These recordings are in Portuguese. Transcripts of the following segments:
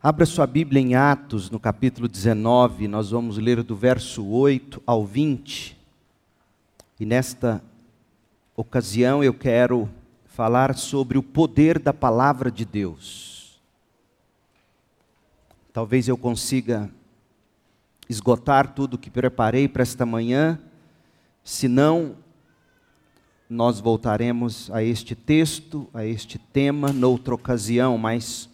Abra sua Bíblia em Atos, no capítulo 19, nós vamos ler do verso 8 ao 20. E nesta ocasião eu quero falar sobre o poder da palavra de Deus. Talvez eu consiga esgotar tudo que preparei para esta manhã, se não, nós voltaremos a este texto, a este tema, noutra ocasião, mas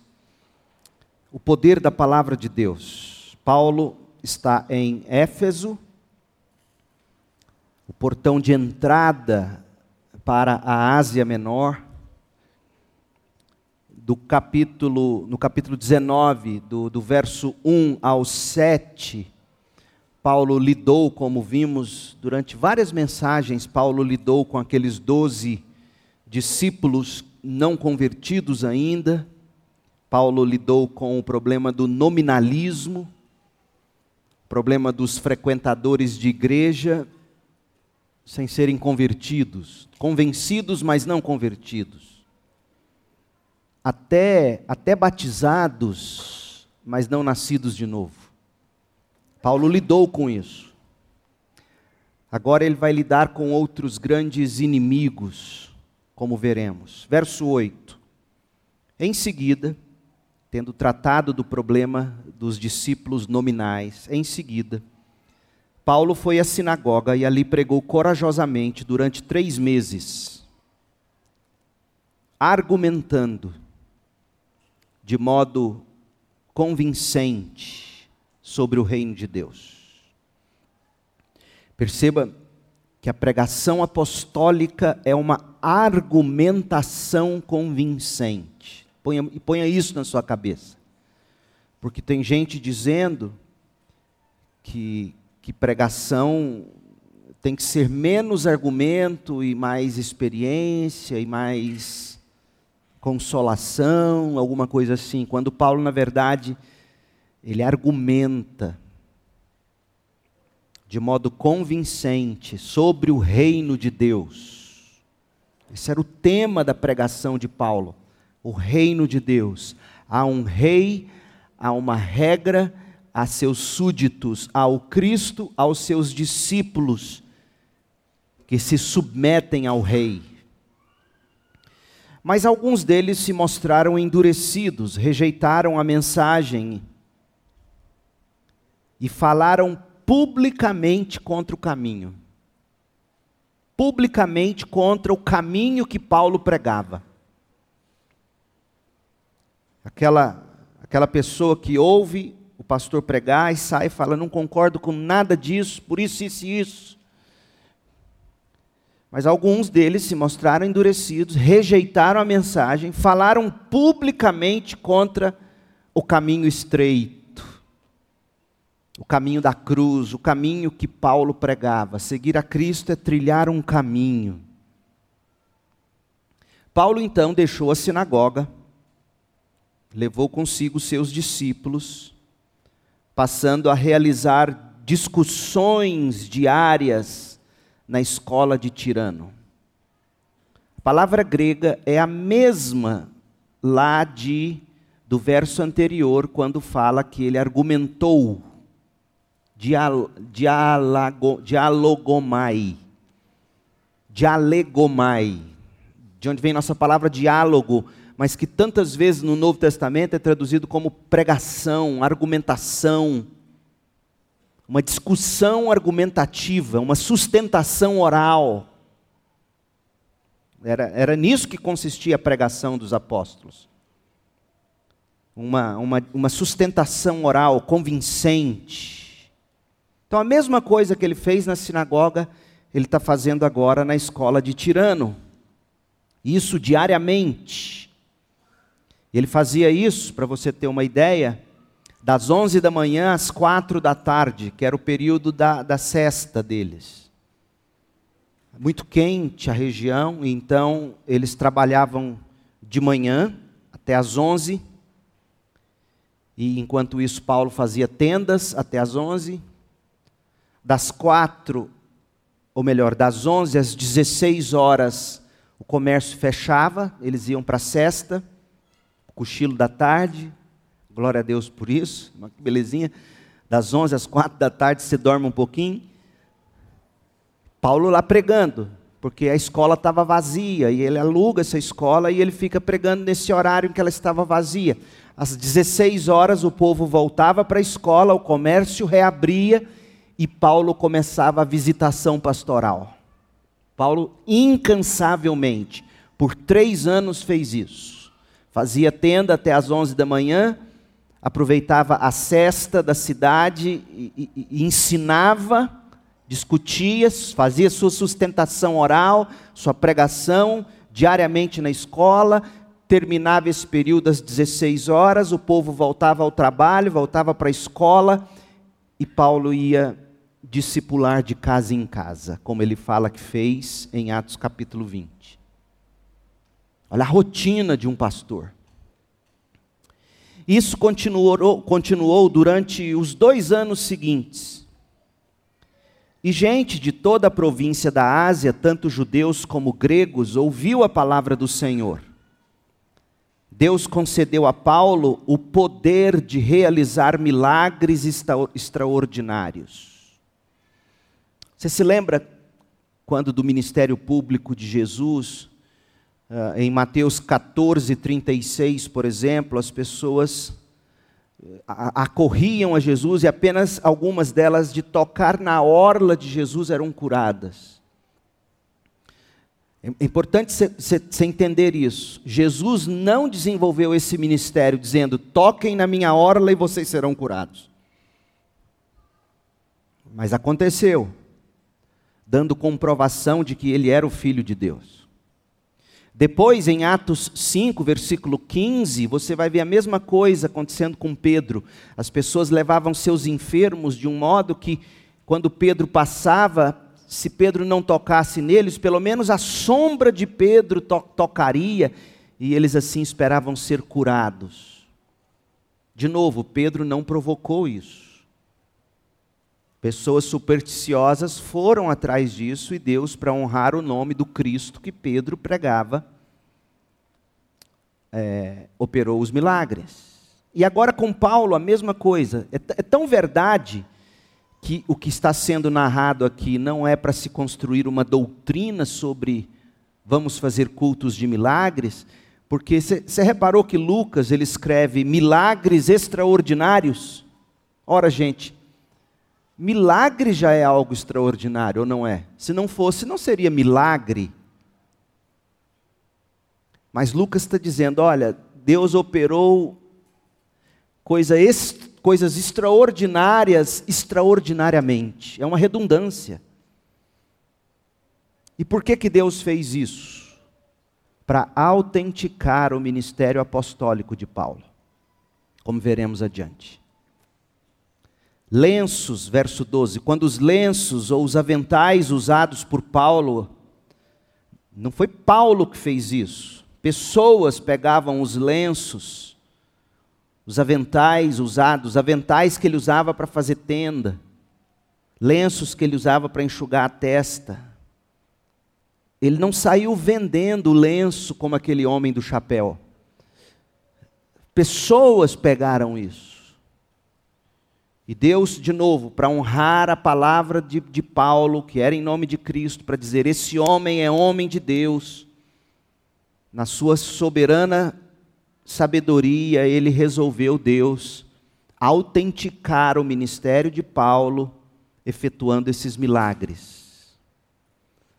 o poder da palavra de Deus. Paulo está em Éfeso, o portão de entrada para a Ásia Menor. Do capítulo, no capítulo 19, do, do verso 1 ao 7, Paulo lidou, como vimos durante várias mensagens, Paulo lidou com aqueles doze discípulos não convertidos ainda Paulo lidou com o problema do nominalismo, problema dos frequentadores de igreja sem serem convertidos, convencidos, mas não convertidos. Até, até batizados, mas não nascidos de novo. Paulo lidou com isso. Agora ele vai lidar com outros grandes inimigos, como veremos. Verso 8. Em seguida, tendo tratado do problema dos discípulos nominais, em seguida, Paulo foi à sinagoga e ali pregou corajosamente durante três meses, argumentando de modo convincente sobre o reino de Deus. Perceba que a pregação apostólica é uma argumentação convincente. Ponha, ponha isso na sua cabeça. Porque tem gente dizendo que, que pregação tem que ser menos argumento e mais experiência e mais consolação, alguma coisa assim. Quando Paulo, na verdade, ele argumenta de modo convincente sobre o reino de Deus. Esse era o tema da pregação de Paulo o reino de Deus. Há um rei, há uma regra, a seus súditos, ao Cristo, aos seus discípulos, que se submetem ao rei. Mas alguns deles se mostraram endurecidos, rejeitaram a mensagem e falaram publicamente contra o caminho. Publicamente contra o caminho que Paulo pregava. Aquela, aquela pessoa que ouve o pastor pregar e sai e fala: Não concordo com nada disso, por isso, isso e isso. Mas alguns deles se mostraram endurecidos, rejeitaram a mensagem, falaram publicamente contra o caminho estreito, o caminho da cruz, o caminho que Paulo pregava. Seguir a Cristo é trilhar um caminho. Paulo então deixou a sinagoga levou consigo seus discípulos, passando a realizar discussões diárias na escola de Tirano. A palavra grega é a mesma lá de do verso anterior, quando fala que ele argumentou, dial, dialogomai, dialegomai, de onde vem nossa palavra diálogo, mas que tantas vezes no Novo Testamento é traduzido como pregação, argumentação, uma discussão argumentativa, uma sustentação oral. Era, era nisso que consistia a pregação dos apóstolos. Uma, uma, uma sustentação oral convincente. Então, a mesma coisa que ele fez na sinagoga, ele está fazendo agora na escola de Tirano. Isso diariamente. Ele fazia isso, para você ter uma ideia, das 11 da manhã às 4 da tarde, que era o período da, da cesta deles. Muito quente a região, então eles trabalhavam de manhã até às 11, e enquanto isso Paulo fazia tendas até às 11, das 4, ou melhor, das 11 às 16 horas, o comércio fechava, eles iam para a cesta, cochilo da tarde, Glória a Deus por isso. Que belezinha. Das 11 às 4 da tarde você dorme um pouquinho. Paulo lá pregando, porque a escola estava vazia e ele aluga essa escola e ele fica pregando nesse horário em que ela estava vazia. Às 16 horas o povo voltava para a escola, o comércio reabria e Paulo começava a visitação pastoral. Paulo incansavelmente, por três anos fez isso. Fazia tenda até às 11 da manhã, aproveitava a cesta da cidade e, e, e ensinava discutia, fazia sua sustentação oral, sua pregação diariamente na escola, terminava esse período às 16 horas, o povo voltava ao trabalho, voltava para a escola e Paulo ia discipular de casa em casa, como ele fala que fez em Atos capítulo 20. Olha a rotina de um pastor. Isso continuou, continuou durante os dois anos seguintes. E gente de toda a província da Ásia, tanto judeus como gregos, ouviu a palavra do Senhor. Deus concedeu a Paulo o poder de realizar milagres extraordinários. Você se lembra quando do ministério público de Jesus, em Mateus 14, 36, por exemplo, as pessoas acorriam a Jesus e apenas algumas delas de tocar na orla de Jesus eram curadas. É importante você entender isso. Jesus não desenvolveu esse ministério dizendo: toquem na minha orla e vocês serão curados. Mas aconteceu, dando comprovação de que ele era o Filho de Deus. Depois, em Atos 5, versículo 15, você vai ver a mesma coisa acontecendo com Pedro. As pessoas levavam seus enfermos de um modo que, quando Pedro passava, se Pedro não tocasse neles, pelo menos a sombra de Pedro to tocaria, e eles assim esperavam ser curados. De novo, Pedro não provocou isso. Pessoas supersticiosas foram atrás disso e Deus, para honrar o nome do Cristo que Pedro pregava, é, operou os milagres. E agora com Paulo a mesma coisa. É, é tão verdade que o que está sendo narrado aqui não é para se construir uma doutrina sobre vamos fazer cultos de milagres, porque você reparou que Lucas ele escreve milagres extraordinários. Ora, gente, Milagre já é algo extraordinário, ou não é? Se não fosse, não seria milagre. Mas Lucas está dizendo: olha, Deus operou coisa coisas extraordinárias, extraordinariamente. É uma redundância. E por que, que Deus fez isso? Para autenticar o ministério apostólico de Paulo, como veremos adiante. Lenços, verso 12. Quando os lenços ou os aventais usados por Paulo, não foi Paulo que fez isso. Pessoas pegavam os lenços, os aventais usados, aventais que ele usava para fazer tenda, lenços que ele usava para enxugar a testa. Ele não saiu vendendo lenço como aquele homem do chapéu. Pessoas pegaram isso. E Deus, de novo, para honrar a palavra de, de Paulo, que era em nome de Cristo, para dizer: esse homem é homem de Deus, na sua soberana sabedoria, ele resolveu, Deus, autenticar o ministério de Paulo, efetuando esses milagres.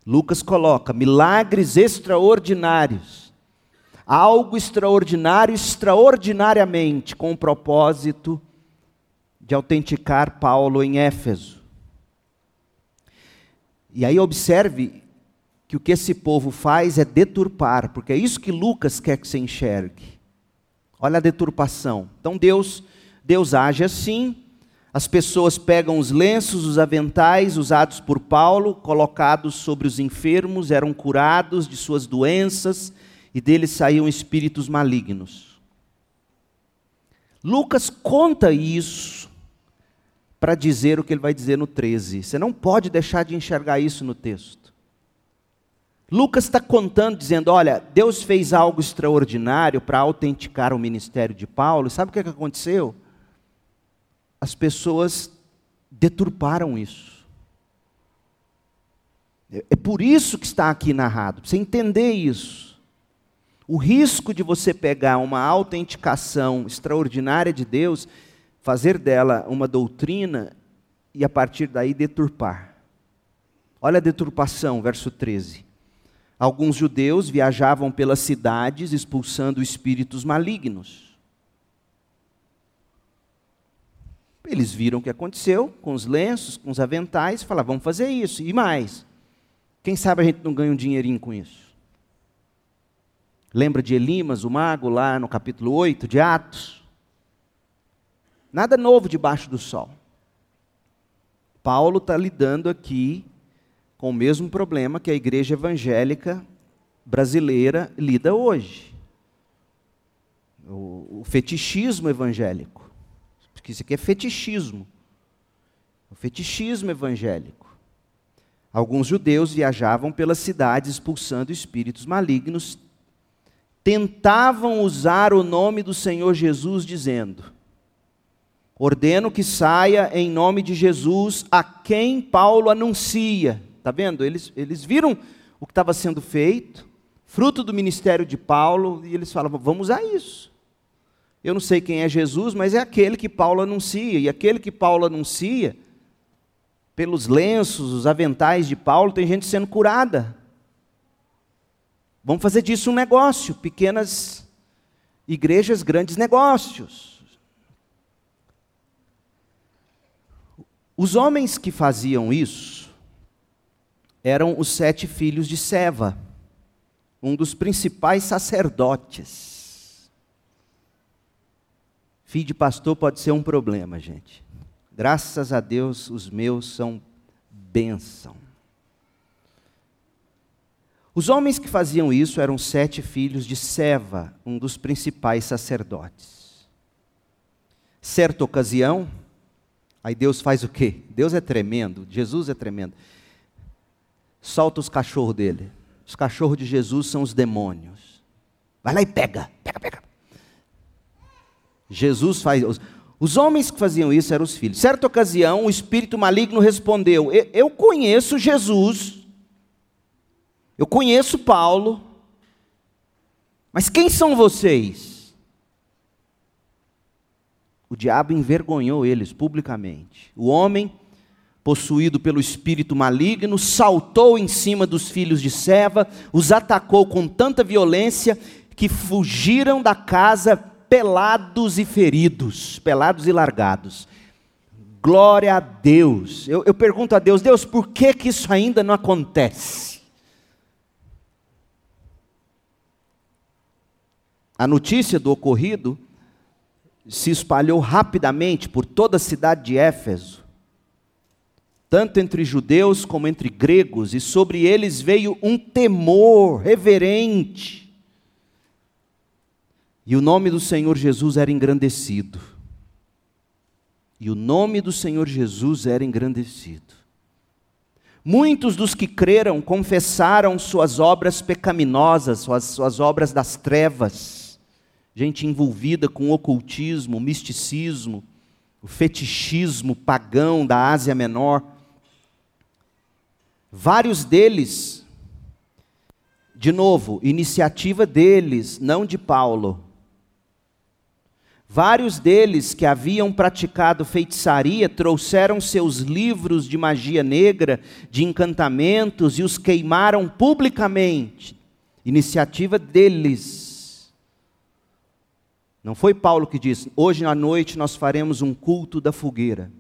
Lucas coloca milagres extraordinários, algo extraordinário, extraordinariamente, com o propósito de autenticar Paulo em Éfeso. E aí observe que o que esse povo faz é deturpar, porque é isso que Lucas quer que você enxergue. Olha a deturpação. Então Deus, Deus age assim, as pessoas pegam os lenços, os aventais usados por Paulo, colocados sobre os enfermos, eram curados de suas doenças e deles saíam espíritos malignos. Lucas conta isso para dizer o que ele vai dizer no 13. Você não pode deixar de enxergar isso no texto. Lucas está contando, dizendo: olha, Deus fez algo extraordinário para autenticar o ministério de Paulo. Sabe o que, é que aconteceu? As pessoas deturparam isso. É, é por isso que está aqui narrado, para você entender isso. O risco de você pegar uma autenticação extraordinária de Deus, fazer dela uma doutrina e a partir daí deturpar. Olha a deturpação, verso 13. Alguns judeus viajavam pelas cidades expulsando espíritos malignos. Eles viram o que aconteceu com os lenços, com os aventais, e falaram: vamos fazer isso. E mais? Quem sabe a gente não ganha um dinheirinho com isso? Lembra de Elimas, o mago, lá no capítulo 8 de Atos? Nada novo debaixo do sol. Paulo está lidando aqui com o mesmo problema que a igreja evangélica brasileira lida hoje. O, o fetichismo evangélico. Porque isso aqui é fetichismo. O fetichismo evangélico. Alguns judeus viajavam pelas cidades expulsando espíritos malignos, tentavam usar o nome do Senhor Jesus, dizendo: Ordeno que saia em nome de Jesus a quem Paulo anuncia. Está vendo? Eles, eles viram o que estava sendo feito, fruto do ministério de Paulo, e eles falavam: vamos a isso. Eu não sei quem é Jesus, mas é aquele que Paulo anuncia, e aquele que Paulo anuncia, pelos lenços, os aventais de Paulo, tem gente sendo curada. Vamos fazer disso um negócio, pequenas igrejas, grandes negócios. Os homens que faziam isso, eram os sete filhos de Seva, um dos principais sacerdotes. Filho de pastor pode ser um problema, gente. Graças a Deus, os meus são bênção. Os homens que faziam isso eram sete filhos de Seva, um dos principais sacerdotes. Certa ocasião, aí Deus faz o quê? Deus é tremendo, Jesus é tremendo solta os cachorros dele. Os cachorros de Jesus são os demônios. Vai lá e pega, pega, pega. Jesus faz. Os, os homens que faziam isso eram os filhos. Certa ocasião, o espírito maligno respondeu: Eu, eu conheço Jesus, eu conheço Paulo, mas quem são vocês? O diabo envergonhou eles publicamente. O homem possuído pelo espírito maligno, saltou em cima dos filhos de Seva, os atacou com tanta violência que fugiram da casa pelados e feridos, pelados e largados. Glória a Deus. Eu, eu pergunto a Deus, Deus, por que, que isso ainda não acontece? A notícia do ocorrido se espalhou rapidamente por toda a cidade de Éfeso tanto entre judeus como entre gregos, e sobre eles veio um temor reverente. E o nome do Senhor Jesus era engrandecido. E o nome do Senhor Jesus era engrandecido. Muitos dos que creram confessaram suas obras pecaminosas, suas, suas obras das trevas, gente envolvida com ocultismo, misticismo, o fetichismo pagão da Ásia Menor Vários deles, de novo, iniciativa deles, não de Paulo. Vários deles que haviam praticado feitiçaria trouxeram seus livros de magia negra, de encantamentos e os queimaram publicamente. Iniciativa deles. Não foi Paulo que disse: hoje à noite nós faremos um culto da fogueira.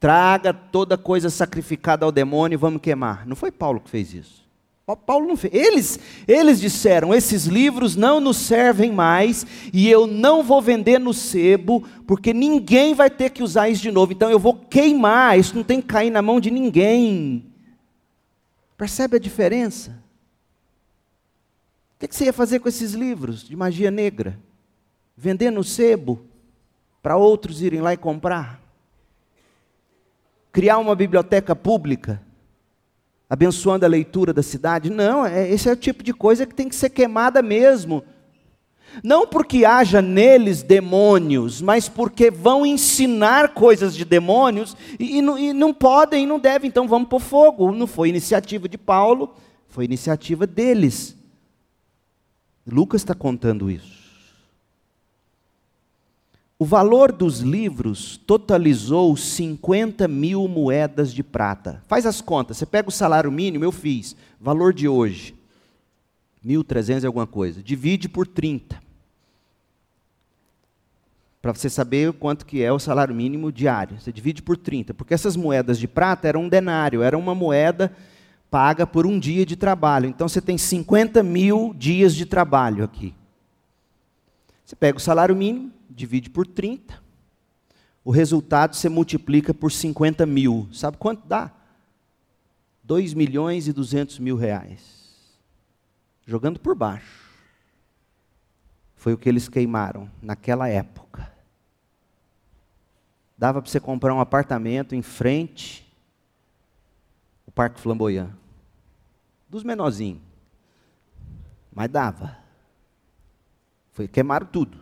Traga toda coisa sacrificada ao demônio e vamos queimar. Não foi Paulo que fez isso. Paulo não fez. Eles, eles disseram: esses livros não nos servem mais e eu não vou vender no sebo, porque ninguém vai ter que usar isso de novo. Então eu vou queimar. Isso não tem que cair na mão de ninguém. Percebe a diferença? O que você ia fazer com esses livros de magia negra? Vender no sebo para outros irem lá e comprar? criar uma biblioteca pública. abençoando a leitura da cidade. Não, é, esse é o tipo de coisa que tem que ser queimada mesmo. Não porque haja neles demônios, mas porque vão ensinar coisas de demônios e, e, não, e não podem, não devem, então vamos pôr fogo. Não foi iniciativa de Paulo, foi iniciativa deles. Lucas está contando isso. O valor dos livros totalizou 50 mil moedas de prata. Faz as contas, você pega o salário mínimo, eu fiz, valor de hoje, 1.300 e alguma coisa, divide por 30. Para você saber quanto que é o salário mínimo diário. Você divide por 30, porque essas moedas de prata eram um denário, era uma moeda paga por um dia de trabalho. Então você tem 50 mil dias de trabalho aqui. Você pega o salário mínimo, divide por 30. O resultado você multiplica por 50 mil. Sabe quanto dá? 2 milhões e 200 mil reais. Jogando por baixo. Foi o que eles queimaram naquela época. Dava para você comprar um apartamento em frente o Parque Flamboyant. Dos menorzinhos. Mas dava. Foi, queimaram tudo.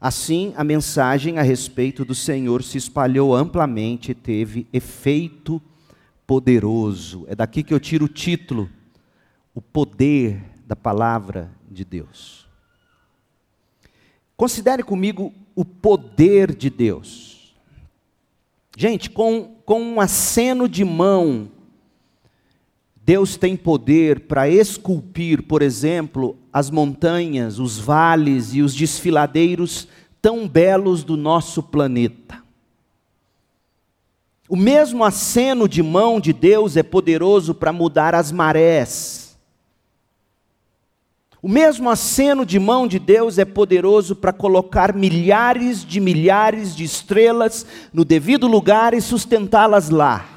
Assim, a mensagem a respeito do Senhor se espalhou amplamente e teve efeito poderoso. É daqui que eu tiro o título: O Poder da Palavra de Deus. Considere comigo o poder de Deus. Gente, com, com um aceno de mão, Deus tem poder para esculpir, por exemplo, as montanhas, os vales e os desfiladeiros tão belos do nosso planeta. O mesmo aceno de mão de Deus é poderoso para mudar as marés. O mesmo aceno de mão de Deus é poderoso para colocar milhares de milhares de estrelas no devido lugar e sustentá-las lá.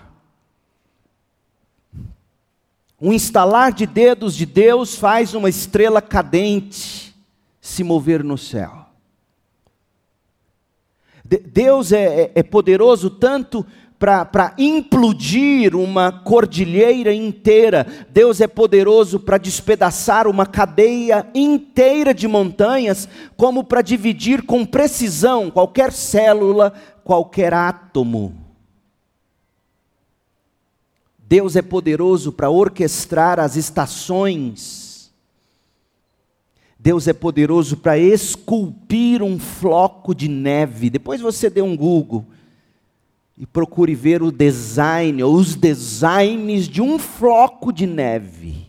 Um instalar de dedos de Deus faz uma estrela cadente se mover no céu. Deus é, é, é poderoso tanto para implodir uma cordilheira inteira, Deus é poderoso para despedaçar uma cadeia inteira de montanhas, como para dividir com precisão qualquer célula, qualquer átomo. Deus é poderoso para orquestrar as estações. Deus é poderoso para esculpir um floco de neve. Depois você dê um Google e procure ver o design ou os designs de um floco de neve.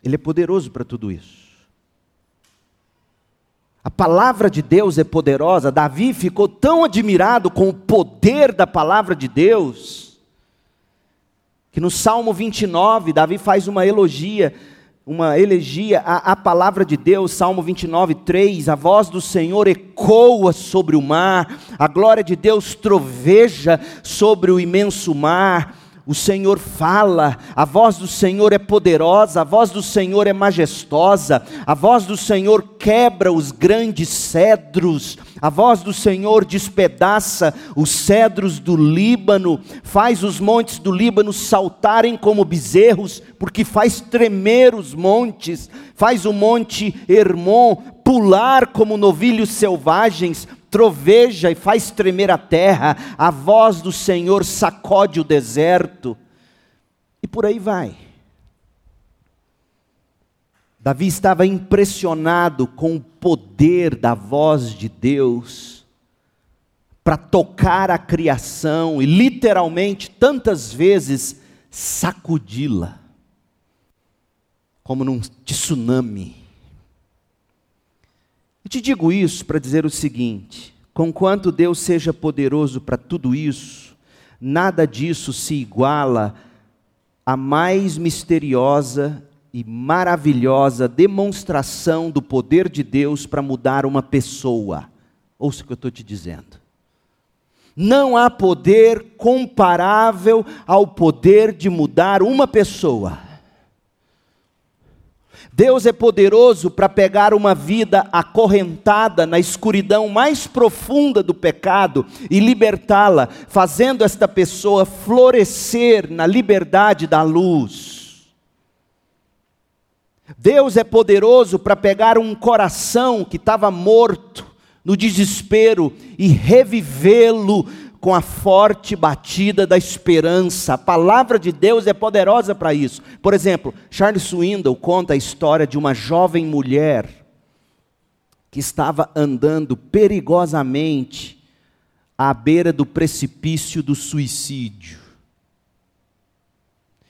Ele é poderoso para tudo isso. A palavra de Deus é poderosa. Davi ficou tão admirado com o poder da palavra de Deus que no Salmo 29, Davi faz uma elogia, uma elegia à, à palavra de Deus, Salmo 29, 3, a voz do Senhor ecoa sobre o mar, a glória de Deus troveja sobre o imenso mar, o Senhor fala, a voz do Senhor é poderosa, a voz do Senhor é majestosa, a voz do Senhor quebra os grandes cedros, a voz do Senhor despedaça os cedros do Líbano, faz os montes do Líbano saltarem como bezerros, porque faz tremer os montes, faz o monte Hermon pular como novilhos selvagens, troveja e faz tremer a terra, a voz do Senhor sacode o deserto, e por aí vai. Davi estava impressionado com o poder da voz de Deus para tocar a criação e literalmente tantas vezes sacudi-la, como num tsunami. Eu te digo isso para dizer o seguinte: conquanto Deus seja poderoso para tudo isso, nada disso se iguala à mais misteriosa e maravilhosa demonstração do poder de Deus para mudar uma pessoa. Ouça o que eu estou te dizendo. Não há poder comparável ao poder de mudar uma pessoa. Deus é poderoso para pegar uma vida acorrentada na escuridão mais profunda do pecado e libertá-la, fazendo esta pessoa florescer na liberdade da luz. Deus é poderoso para pegar um coração que estava morto no desespero e revivê-lo com a forte batida da esperança. A palavra de Deus é poderosa para isso. Por exemplo, Charles Swindoll conta a história de uma jovem mulher que estava andando perigosamente à beira do precipício do suicídio.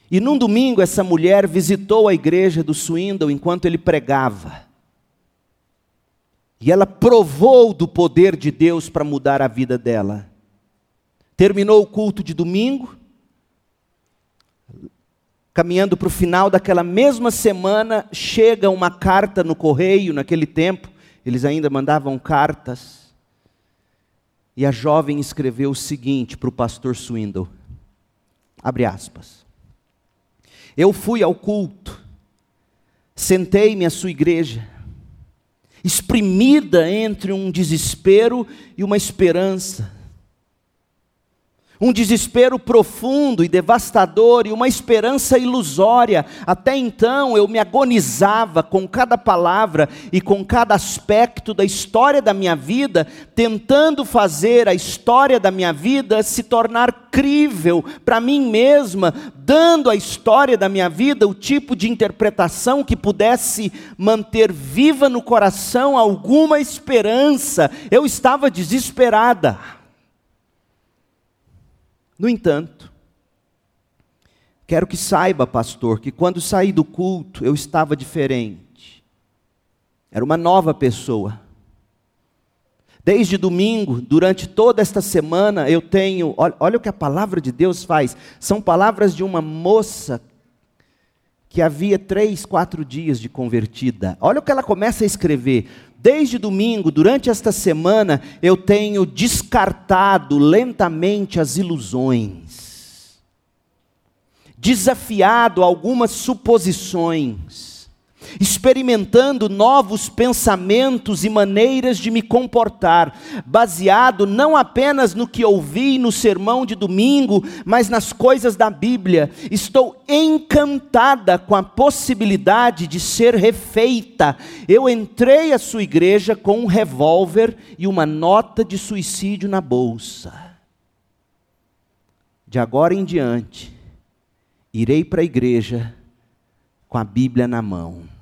E num domingo essa mulher visitou a igreja do Swindoll enquanto ele pregava. E ela provou do poder de Deus para mudar a vida dela. Terminou o culto de domingo, caminhando para o final daquela mesma semana, chega uma carta no correio, naquele tempo, eles ainda mandavam cartas. E a jovem escreveu o seguinte para o pastor Swindle: abre aspas. Eu fui ao culto, sentei-me à sua igreja, exprimida entre um desespero e uma esperança um desespero profundo e devastador e uma esperança ilusória. Até então eu me agonizava com cada palavra e com cada aspecto da história da minha vida, tentando fazer a história da minha vida se tornar crível para mim mesma, dando à história da minha vida o tipo de interpretação que pudesse manter viva no coração alguma esperança. Eu estava desesperada. No entanto, quero que saiba, pastor, que quando saí do culto eu estava diferente. Era uma nova pessoa. Desde domingo, durante toda esta semana, eu tenho. Olha, olha, o que a palavra de Deus faz. São palavras de uma moça que havia três, quatro dias de convertida. Olha o que ela começa a escrever. Desde domingo, durante esta semana, eu tenho descartado lentamente as ilusões, desafiado algumas suposições, experimentando novos pensamentos e maneiras de me comportar, baseado não apenas no que ouvi no sermão de domingo, mas nas coisas da Bíblia. Estou encantada com a possibilidade de ser refeita. Eu entrei à sua igreja com um revólver e uma nota de suicídio na bolsa. De agora em diante, irei para a igreja com a Bíblia na mão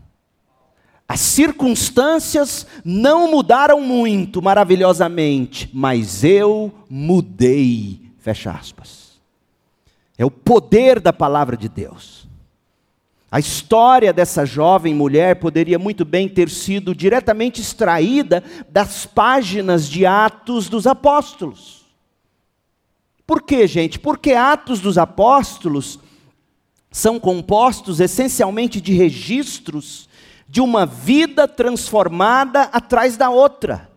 as circunstâncias não mudaram muito maravilhosamente, mas eu mudei. Fecha aspas. É o poder da palavra de Deus. A história dessa jovem mulher poderia muito bem ter sido diretamente extraída das páginas de Atos dos Apóstolos. Por quê, gente? Porque Atos dos Apóstolos são compostos essencialmente de registros de uma vida transformada atrás da outra.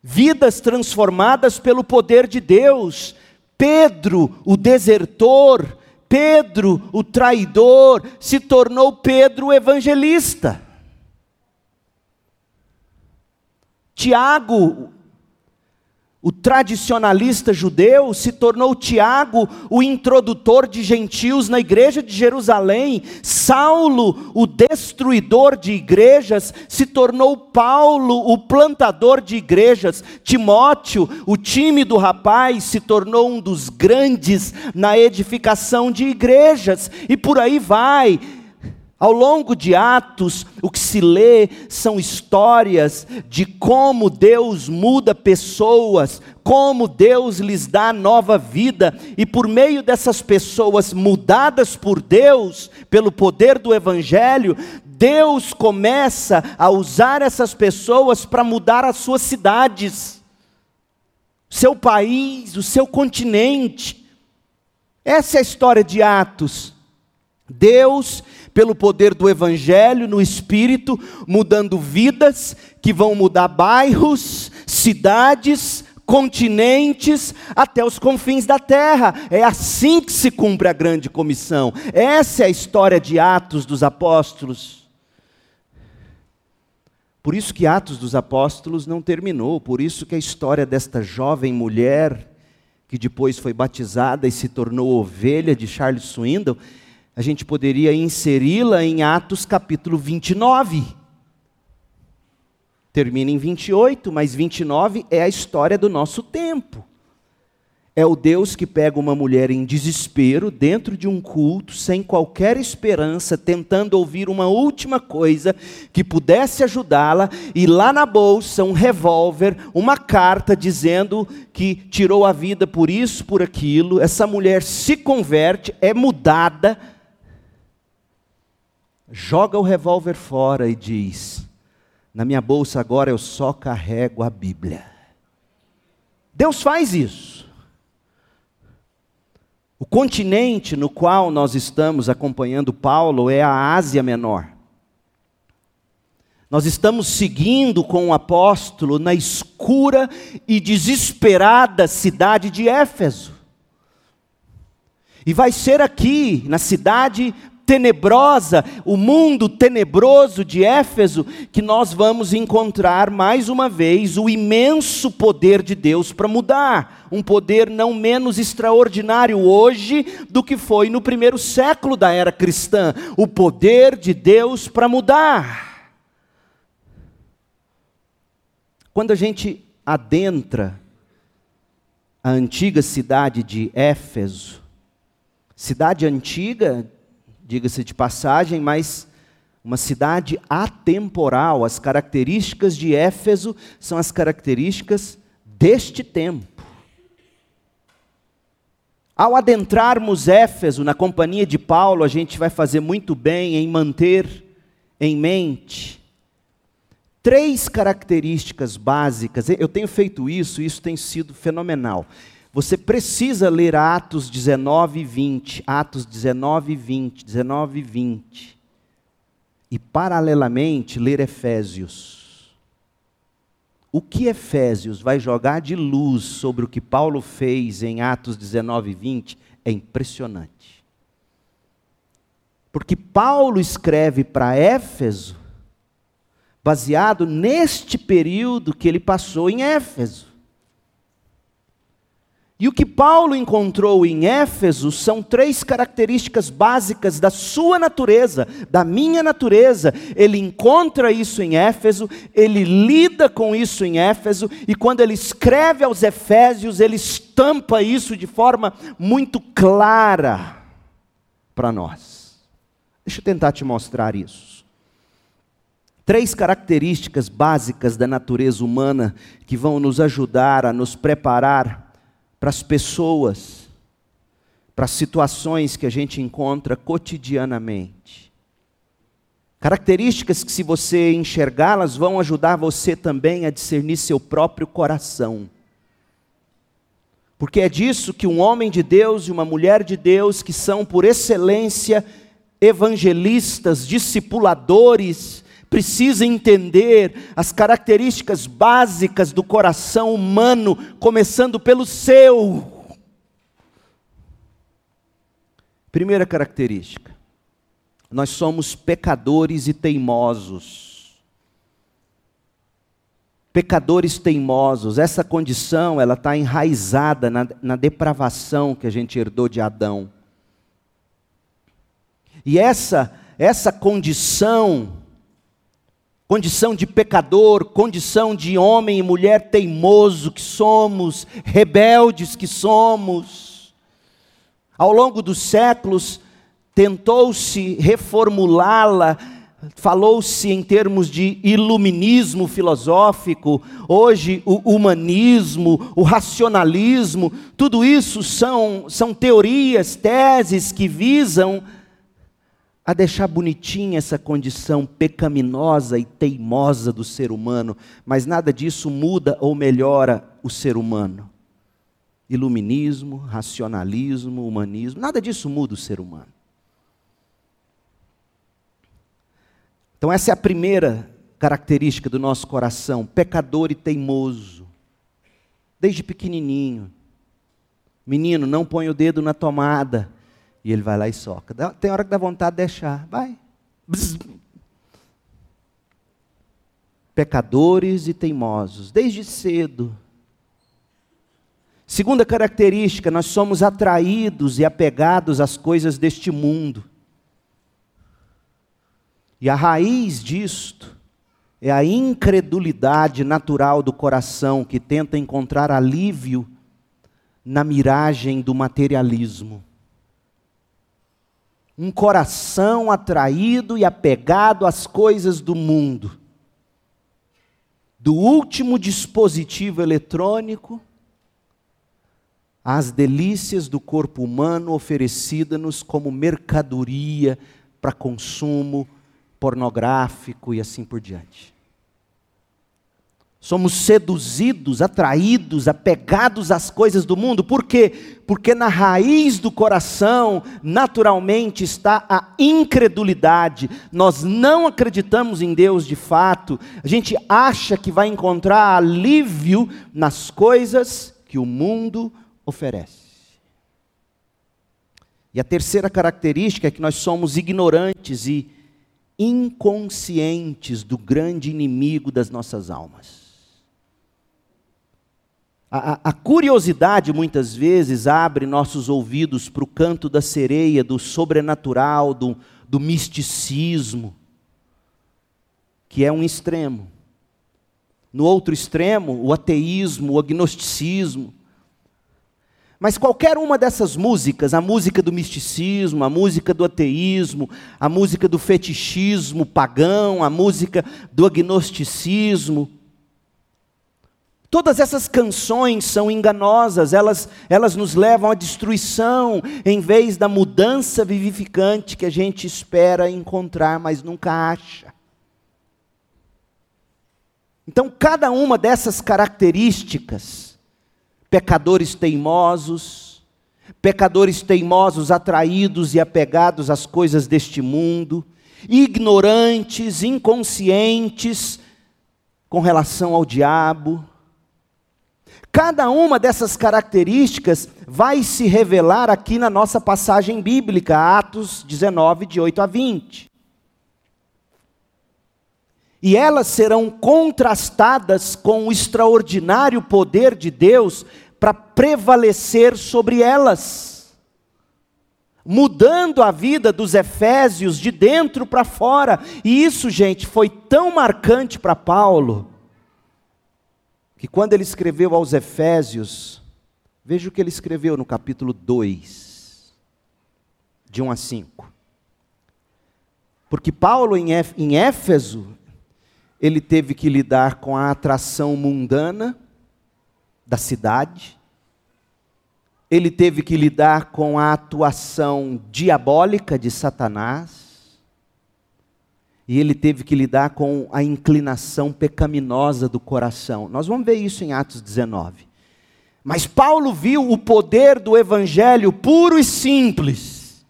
Vidas transformadas pelo poder de Deus. Pedro, o desertor, Pedro, o traidor, se tornou Pedro o evangelista. Tiago, o tradicionalista judeu se tornou Tiago o introdutor de gentios na igreja de Jerusalém. Saulo, o destruidor de igrejas, se tornou Paulo, o plantador de igrejas. Timóteo, o tímido rapaz, se tornou um dos grandes na edificação de igrejas. E por aí vai. Ao longo de Atos, o que se lê são histórias de como Deus muda pessoas, como Deus lhes dá nova vida, e por meio dessas pessoas mudadas por Deus, pelo poder do Evangelho, Deus começa a usar essas pessoas para mudar as suas cidades, seu país, o seu continente. Essa é a história de Atos. Deus pelo poder do Evangelho no Espírito, mudando vidas que vão mudar bairros, cidades, continentes, até os confins da terra. É assim que se cumpre a grande comissão. Essa é a história de Atos dos Apóstolos. Por isso que Atos dos Apóstolos não terminou, por isso que a história desta jovem mulher que depois foi batizada e se tornou ovelha de Charles Swindon, a gente poderia inseri-la em Atos capítulo 29. Termina em 28, mas 29 é a história do nosso tempo. É o Deus que pega uma mulher em desespero, dentro de um culto, sem qualquer esperança, tentando ouvir uma última coisa que pudesse ajudá-la, e lá na bolsa um revólver, uma carta dizendo que tirou a vida por isso, por aquilo. Essa mulher se converte, é mudada, joga o revólver fora e diz: Na minha bolsa agora eu só carrego a Bíblia. Deus faz isso. O continente no qual nós estamos acompanhando Paulo é a Ásia Menor. Nós estamos seguindo com o apóstolo na escura e desesperada cidade de Éfeso. E vai ser aqui, na cidade tenebrosa, o mundo tenebroso de Éfeso, que nós vamos encontrar mais uma vez o imenso poder de Deus para mudar. Um poder não menos extraordinário hoje do que foi no primeiro século da era cristã. O poder de Deus para mudar. Quando a gente adentra a antiga cidade de Éfeso, cidade antiga diga-se de passagem, mas uma cidade atemporal. As características de Éfeso são as características deste tempo. Ao adentrarmos Éfeso na companhia de Paulo, a gente vai fazer muito bem em manter em mente três características básicas. Eu tenho feito isso, isso tem sido fenomenal. Você precisa ler Atos 19 e 20, Atos 19 e 20, 19 e 20. E paralelamente ler Efésios. O que Efésios vai jogar de luz sobre o que Paulo fez em Atos 19 e 20 é impressionante. Porque Paulo escreve para Éfeso baseado neste período que ele passou em Éfeso. E o que Paulo encontrou em Éfeso são três características básicas da sua natureza, da minha natureza. Ele encontra isso em Éfeso, ele lida com isso em Éfeso, e quando ele escreve aos Efésios, ele estampa isso de forma muito clara para nós. Deixa eu tentar te mostrar isso. Três características básicas da natureza humana que vão nos ajudar a nos preparar para as pessoas, para as situações que a gente encontra cotidianamente. Características que, se você enxergá-las, vão ajudar você também a discernir seu próprio coração. Porque é disso que um homem de Deus e uma mulher de Deus, que são por excelência evangelistas, discipuladores, precisa entender as características básicas do coração humano, começando pelo seu. Primeira característica: nós somos pecadores e teimosos. Pecadores teimosos, essa condição ela está enraizada na, na depravação que a gente herdou de Adão. E essa essa condição condição de pecador, condição de homem e mulher teimoso que somos, rebeldes que somos. Ao longo dos séculos, tentou-se reformulá-la, falou-se em termos de iluminismo filosófico, hoje o humanismo, o racionalismo, tudo isso são, são teorias, teses que visam a deixar bonitinha essa condição pecaminosa e teimosa do ser humano, mas nada disso muda ou melhora o ser humano. Iluminismo, racionalismo, humanismo, nada disso muda o ser humano. Então, essa é a primeira característica do nosso coração, pecador e teimoso. Desde pequenininho. Menino, não põe o dedo na tomada. E ele vai lá e soca. Tem hora que dá vontade de deixar. Vai. pecadores e teimosos, desde cedo. Segunda característica, nós somos atraídos e apegados às coisas deste mundo. E a raiz disto é a incredulidade natural do coração que tenta encontrar alívio na miragem do materialismo. Um coração atraído e apegado às coisas do mundo do último dispositivo eletrônico às delícias do corpo humano oferecida-nos como mercadoria para consumo pornográfico e assim por diante. Somos seduzidos, atraídos, apegados às coisas do mundo. Por quê? Porque na raiz do coração, naturalmente, está a incredulidade. Nós não acreditamos em Deus de fato. A gente acha que vai encontrar alívio nas coisas que o mundo oferece. E a terceira característica é que nós somos ignorantes e inconscientes do grande inimigo das nossas almas. A, a, curiosidade muitas vezes abre nossos ouvidos para o canto da sereia, do sobrenatural, do, do misticismo, que é um extremo. No outro extremo, o ateísmo, o agnosticismo. Mas qualquer uma dessas músicas, a música do misticismo, a música do ateísmo, a música do fetichismo pagão, a música do agnosticismo, Todas essas canções são enganosas, elas, elas nos levam à destruição, em vez da mudança vivificante que a gente espera encontrar, mas nunca acha. Então, cada uma dessas características, pecadores teimosos, pecadores teimosos atraídos e apegados às coisas deste mundo, ignorantes, inconscientes com relação ao diabo, Cada uma dessas características vai se revelar aqui na nossa passagem bíblica, Atos 19, de 8 a 20. E elas serão contrastadas com o extraordinário poder de Deus para prevalecer sobre elas, mudando a vida dos efésios de dentro para fora. E isso, gente, foi tão marcante para Paulo que quando ele escreveu aos Efésios, veja o que ele escreveu no capítulo 2, de 1 a 5. Porque Paulo em Éfeso, ele teve que lidar com a atração mundana da cidade, ele teve que lidar com a atuação diabólica de Satanás, e ele teve que lidar com a inclinação pecaminosa do coração. Nós vamos ver isso em Atos 19. Mas Paulo viu o poder do evangelho puro e simples.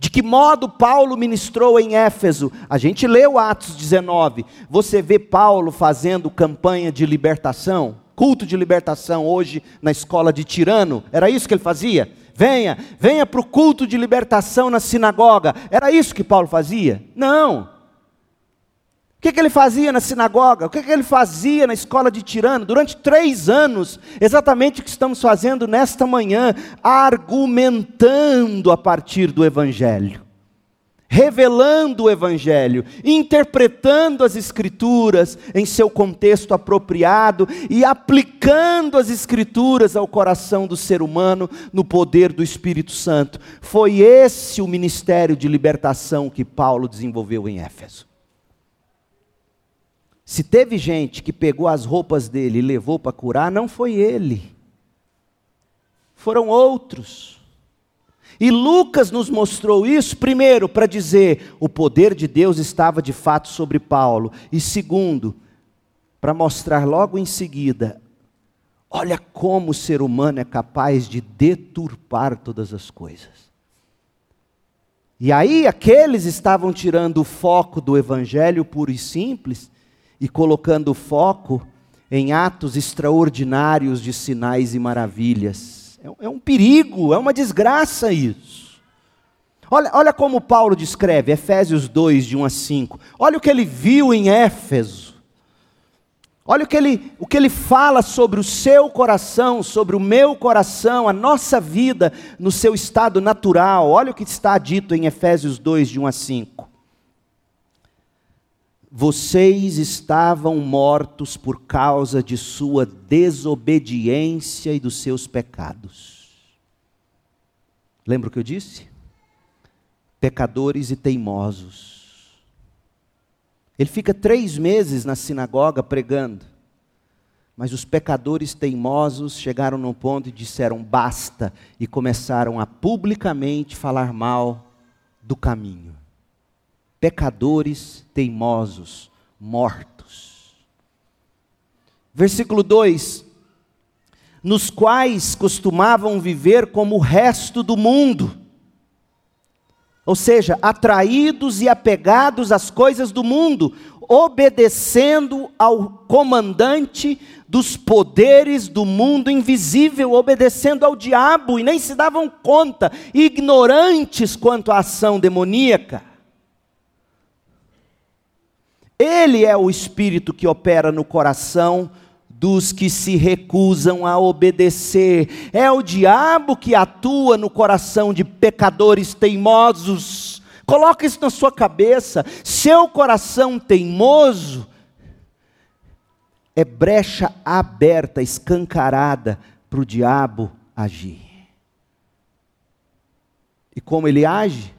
De que modo Paulo ministrou em Éfeso? A gente leu Atos 19. Você vê Paulo fazendo campanha de libertação, culto de libertação hoje na escola de Tirano. Era isso que ele fazia? Venha, venha para o culto de libertação na sinagoga. Era isso que Paulo fazia? Não. O que, que ele fazia na sinagoga? O que, que ele fazia na escola de tirano? Durante três anos, exatamente o que estamos fazendo nesta manhã, argumentando a partir do Evangelho revelando o Evangelho, interpretando as Escrituras em seu contexto apropriado e aplicando as Escrituras ao coração do ser humano no poder do Espírito Santo. Foi esse o ministério de libertação que Paulo desenvolveu em Éfeso. Se teve gente que pegou as roupas dele e levou para curar, não foi ele, foram outros. E Lucas nos mostrou isso, primeiro, para dizer o poder de Deus estava de fato sobre Paulo, e segundo, para mostrar logo em seguida, olha como o ser humano é capaz de deturpar todas as coisas. E aí aqueles estavam tirando o foco do evangelho puro e simples e colocando o foco em atos extraordinários de sinais e maravilhas é, é um perigo, é uma desgraça isso. Olha, olha como Paulo descreve, Efésios 2, de 1 a 5. Olha o que ele viu em Éfeso. Olha o que, ele, o que ele fala sobre o seu coração, sobre o meu coração, a nossa vida no seu estado natural. Olha o que está dito em Efésios 2, de 1 a 5. Vocês estavam mortos por causa de sua desobediência e dos seus pecados. Lembra o que eu disse? Pecadores e teimosos ele fica três meses na sinagoga pregando. Mas os pecadores teimosos chegaram num ponto e disseram basta, e começaram a publicamente falar mal do caminho. Pecadores teimosos, mortos. Versículo 2: Nos quais costumavam viver como o resto do mundo ou seja, atraídos e apegados às coisas do mundo, obedecendo ao comandante dos poderes do mundo invisível, obedecendo ao diabo e nem se davam conta, ignorantes quanto à ação demoníaca. Ele é o espírito que opera no coração dos que se recusam a obedecer. É o diabo que atua no coração de pecadores teimosos. Coloque isso na sua cabeça. Seu coração teimoso é brecha aberta, escancarada para o diabo agir. E como ele age?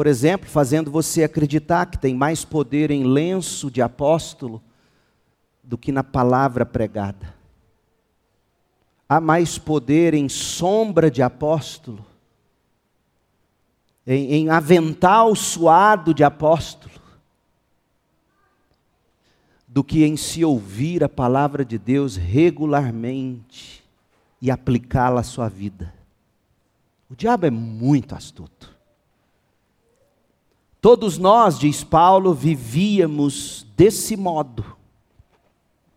Por exemplo, fazendo você acreditar que tem mais poder em lenço de apóstolo do que na palavra pregada. Há mais poder em sombra de apóstolo, em, em avental suado de apóstolo, do que em se ouvir a palavra de Deus regularmente e aplicá-la à sua vida. O diabo é muito astuto. Todos nós, diz Paulo, vivíamos desse modo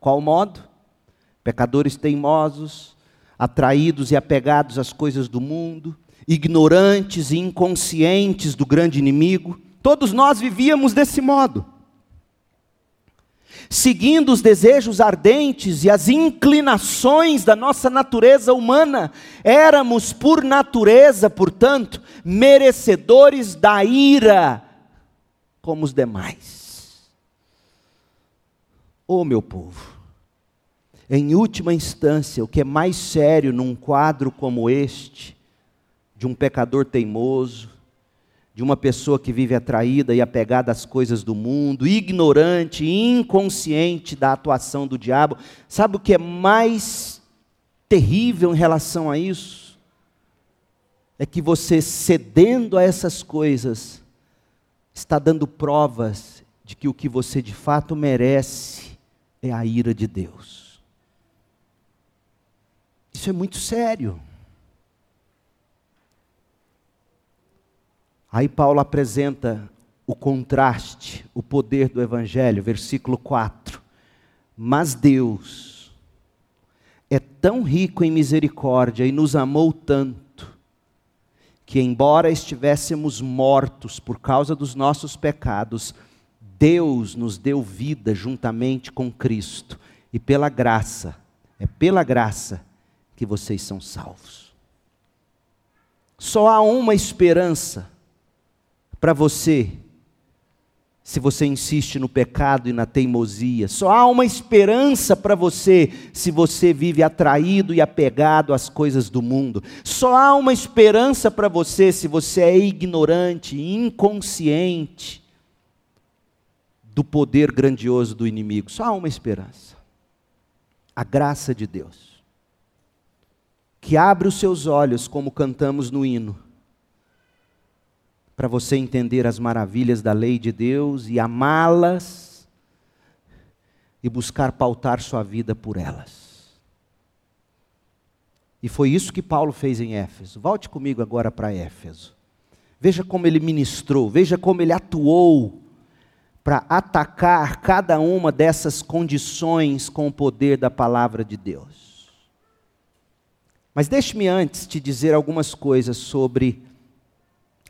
qual modo? Pecadores teimosos, atraídos e apegados às coisas do mundo, ignorantes e inconscientes do grande inimigo. Todos nós vivíamos desse modo. Seguindo os desejos ardentes e as inclinações da nossa natureza humana, éramos por natureza, portanto, merecedores da ira como os demais. Oh, meu povo, em última instância, o que é mais sério num quadro como este, de um pecador teimoso, de uma pessoa que vive atraída e apegada às coisas do mundo, ignorante inconsciente da atuação do diabo, sabe o que é mais terrível em relação a isso? É que você cedendo a essas coisas, está dando provas de que o que você de fato merece é a ira de Deus. Isso é muito sério. Aí Paulo apresenta o contraste, o poder do Evangelho, versículo 4. Mas Deus é tão rico em misericórdia e nos amou tanto, que, embora estivéssemos mortos por causa dos nossos pecados, Deus nos deu vida juntamente com Cristo, e pela graça, é pela graça que vocês são salvos. Só há uma esperança para você, se você insiste no pecado e na teimosia. Só há uma esperança para você, se você vive atraído e apegado às coisas do mundo. Só há uma esperança para você, se você é ignorante inconsciente do poder grandioso do inimigo. Só há uma esperança: a graça de Deus que abre os seus olhos, como cantamos no hino, para você entender as maravilhas da lei de Deus e amá-las e buscar pautar sua vida por elas. E foi isso que Paulo fez em Éfeso. Volte comigo agora para Éfeso. Veja como ele ministrou, veja como ele atuou para atacar cada uma dessas condições com o poder da palavra de Deus. Mas deixe-me antes te dizer algumas coisas sobre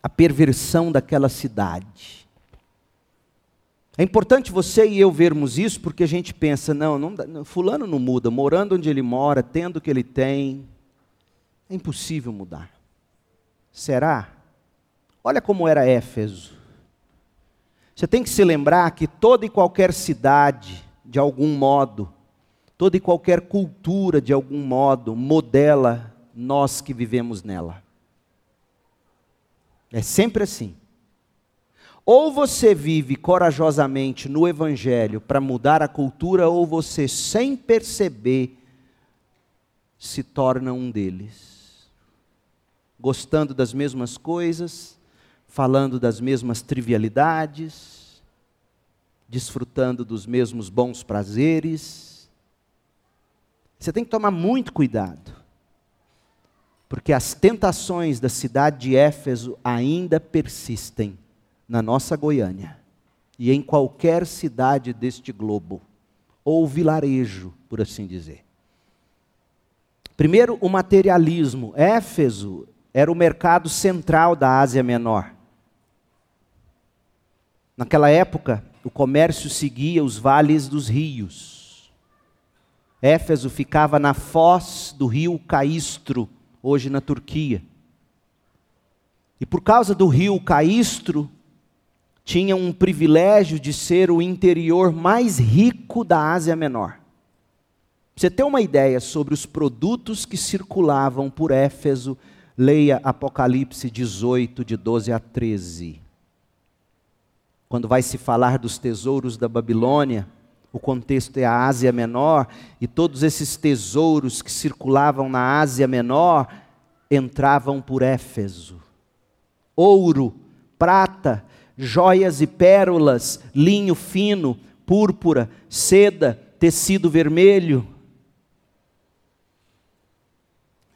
a perversão daquela cidade. É importante você e eu vermos isso porque a gente pensa, não, não, fulano não muda, morando onde ele mora, tendo o que ele tem, é impossível mudar. Será? Olha como era Éfeso. Você tem que se lembrar que toda e qualquer cidade, de algum modo, toda e qualquer cultura, de algum modo, modela nós que vivemos nela. É sempre assim. Ou você vive corajosamente no Evangelho para mudar a cultura, ou você, sem perceber, se torna um deles. Gostando das mesmas coisas, falando das mesmas trivialidades, desfrutando dos mesmos bons prazeres. Você tem que tomar muito cuidado, porque as tentações da cidade de Éfeso ainda persistem na nossa Goiânia e em qualquer cidade deste globo, ou vilarejo, por assim dizer. Primeiro, o materialismo. Éfeso era o mercado central da Ásia Menor. Naquela época, o comércio seguia os vales dos rios. Éfeso ficava na foz do rio Caistro, hoje na Turquia. E por causa do rio Caistro, tinha um privilégio de ser o interior mais rico da Ásia Menor. você ter uma ideia sobre os produtos que circulavam por Éfeso, leia Apocalipse 18, de 12 a 13. Quando vai se falar dos tesouros da Babilônia, o contexto é a Ásia Menor, e todos esses tesouros que circulavam na Ásia Menor entravam por Éfeso. Ouro, prata, joias e pérolas, linho fino, púrpura, seda, tecido vermelho.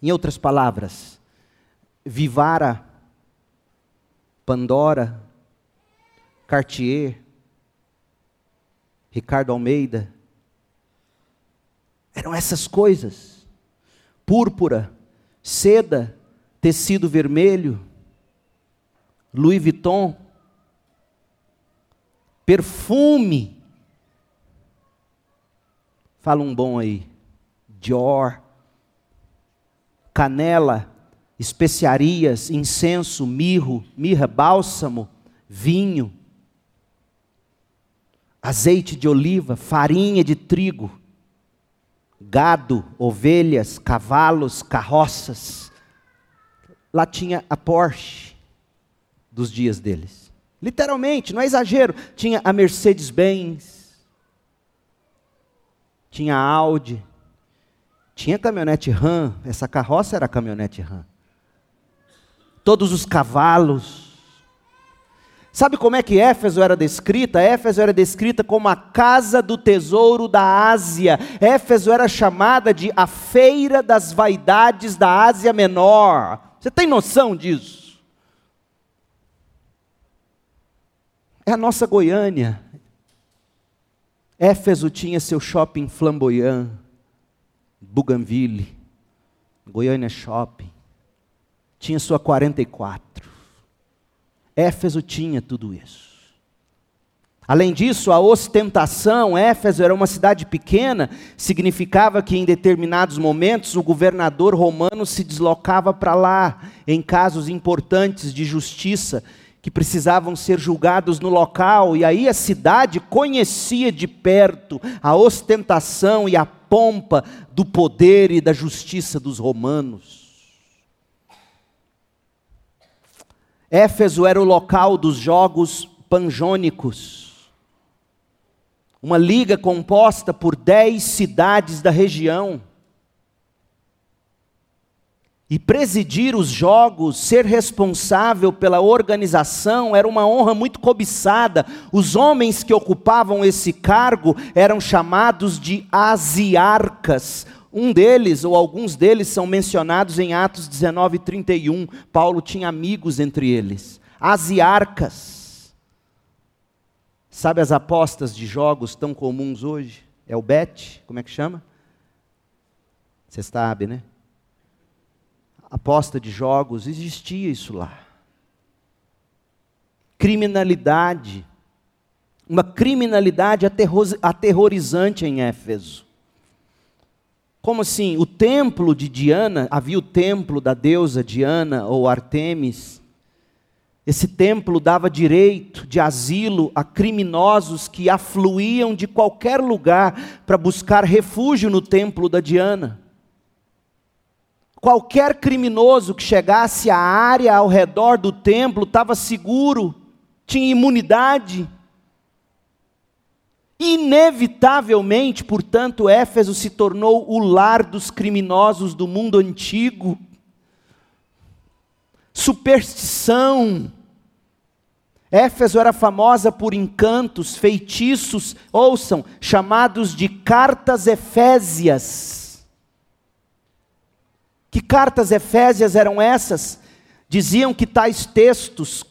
Em outras palavras, Vivara, Pandora, Cartier, Ricardo Almeida, eram essas coisas. Púrpura, seda, tecido vermelho, Louis Vuitton, perfume. Fala um bom aí. Dior, canela, especiarias, incenso, mirro, mirra, bálsamo, vinho, azeite de oliva, farinha de trigo, gado, ovelhas, cavalos, carroças. Lá tinha a Porsche dos dias deles. Literalmente, não é exagero. Tinha a Mercedes-Benz, tinha a Audi, tinha a caminhonete Ram, essa carroça era a caminhonete Ram. Todos os cavalos. Sabe como é que Éfeso era descrita? Éfeso era descrita como a casa do tesouro da Ásia. Éfeso era chamada de a feira das vaidades da Ásia Menor. Você tem noção disso? É a nossa Goiânia. Éfeso tinha seu shopping flamboyant, Bougainville, Goiânia Shopping. Tinha sua 44. Éfeso tinha tudo isso. Além disso, a ostentação, Éfeso era uma cidade pequena, significava que em determinados momentos o governador romano se deslocava para lá em casos importantes de justiça que precisavam ser julgados no local, e aí a cidade conhecia de perto a ostentação e a pompa do poder e da justiça dos romanos. Éfeso era o local dos jogos panjônicos, uma liga composta por dez cidades da região. E presidir os jogos, ser responsável pela organização, era uma honra muito cobiçada. Os homens que ocupavam esse cargo eram chamados de asiarcas. Um deles, ou alguns deles, são mencionados em Atos 19 e 31. Paulo tinha amigos entre eles. Asiarcas. Sabe as apostas de jogos tão comuns hoje? É o bet, como é que chama? Você sabe, né? aposta de jogos, existia isso lá. Criminalidade, uma criminalidade aterrorizante em Éfeso. Como assim? O templo de Diana, havia o templo da deusa Diana ou Artemis. Esse templo dava direito de asilo a criminosos que afluíam de qualquer lugar para buscar refúgio no templo da Diana. Qualquer criminoso que chegasse à área ao redor do templo estava seguro, tinha imunidade. Inevitavelmente, portanto, Éfeso se tornou o lar dos criminosos do mundo antigo. Superstição. Éfeso era famosa por encantos, feitiços, ouçam, chamados de cartas efésias. Que cartas efésias eram essas? Diziam que tais textos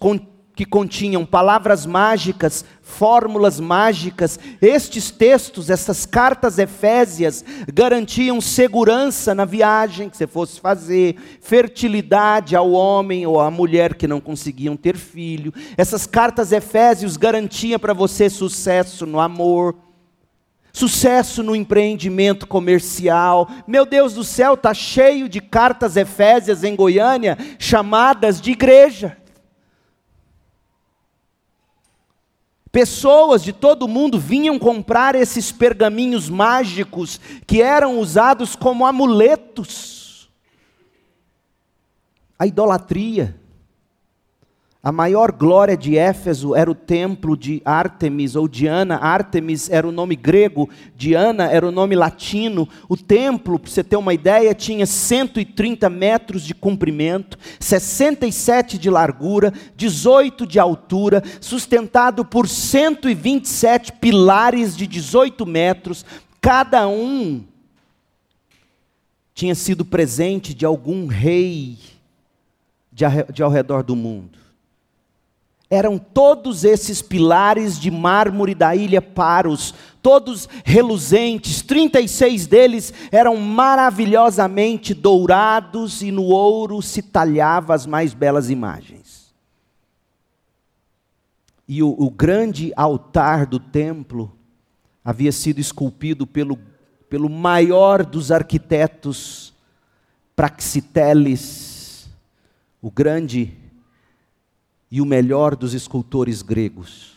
que continham palavras mágicas, fórmulas mágicas. Estes textos, essas cartas efésias, garantiam segurança na viagem que você fosse fazer, fertilidade ao homem ou à mulher que não conseguiam ter filho. Essas cartas efésios garantiam para você sucesso no amor. Sucesso no empreendimento comercial. Meu Deus do céu, está cheio de cartas efésias em Goiânia, chamadas de igreja. Pessoas de todo mundo vinham comprar esses pergaminhos mágicos que eram usados como amuletos. A idolatria. A maior glória de Éfeso era o templo de Ártemis ou Diana. Ártemis era o nome grego, Diana era o nome latino. O templo, para você ter uma ideia, tinha 130 metros de comprimento, 67 de largura, 18 de altura, sustentado por 127 pilares de 18 metros, cada um tinha sido presente de algum rei de ao redor do mundo. Eram todos esses pilares de mármore da ilha Paros, todos reluzentes, 36 deles eram maravilhosamente dourados e no ouro se talhava as mais belas imagens. E o, o grande altar do templo havia sido esculpido pelo, pelo maior dos arquitetos, Praxiteles, o grande e o melhor dos escultores gregos.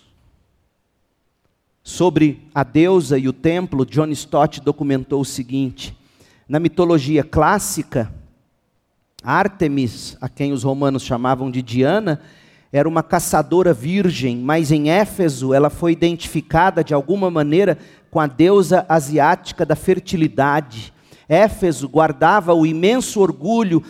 Sobre a deusa e o templo, John Stott documentou o seguinte: na mitologia clássica, Ártemis, a quem os romanos chamavam de Diana, era uma caçadora virgem, mas em Éfeso ela foi identificada de alguma maneira com a deusa asiática da fertilidade. Éfeso guardava o imenso orgulho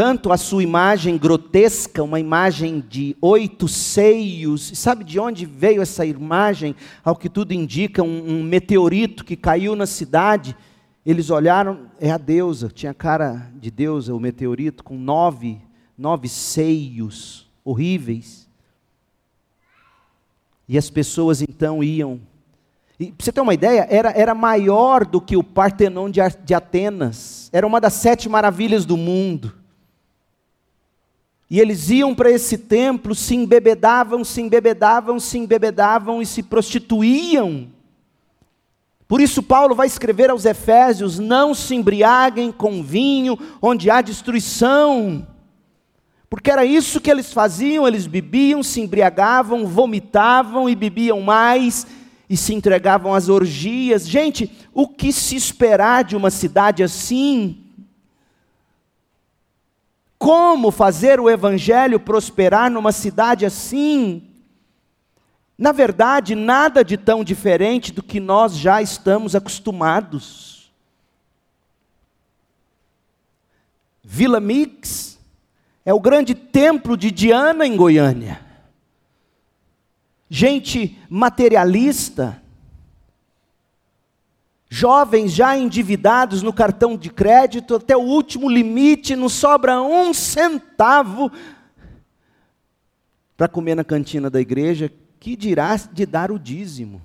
tanto a sua imagem grotesca, uma imagem de oito seios. Sabe de onde veio essa imagem? Ao que tudo indica, um, um meteorito que caiu na cidade. Eles olharam, é a deusa, tinha cara de deusa, o meteorito, com nove, nove seios horríveis. E as pessoas então iam. E, para você ter uma ideia, era, era maior do que o Partenon de, de Atenas. Era uma das sete maravilhas do mundo. E eles iam para esse templo, se embebedavam, se embebedavam, se embebedavam e se prostituíam. Por isso, Paulo vai escrever aos Efésios: não se embriaguem com vinho, onde há destruição. Porque era isso que eles faziam: eles bebiam, se embriagavam, vomitavam e bebiam mais e se entregavam às orgias. Gente, o que se esperar de uma cidade assim? Como fazer o evangelho prosperar numa cidade assim? Na verdade, nada de tão diferente do que nós já estamos acostumados. Vila Mix é o grande templo de Diana em Goiânia. Gente materialista, Jovens já endividados no cartão de crédito até o último limite, não sobra um centavo para comer na cantina da igreja, que dirá de dar o dízimo.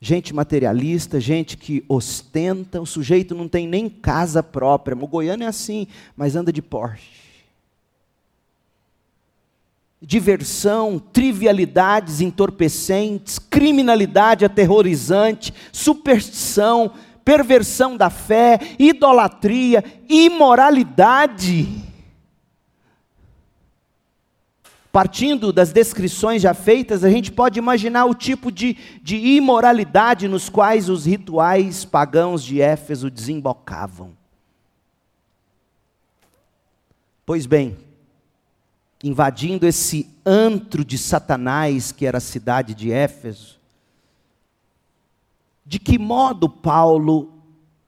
Gente materialista, gente que ostenta, o sujeito não tem nem casa própria. O goiano é assim, mas anda de Porsche. Diversão, trivialidades entorpecentes, criminalidade aterrorizante, superstição, perversão da fé, idolatria, imoralidade. Partindo das descrições já feitas, a gente pode imaginar o tipo de, de imoralidade nos quais os rituais pagãos de Éfeso desembocavam. Pois bem, invadindo esse antro de Satanás que era a cidade de Éfeso, de que modo Paulo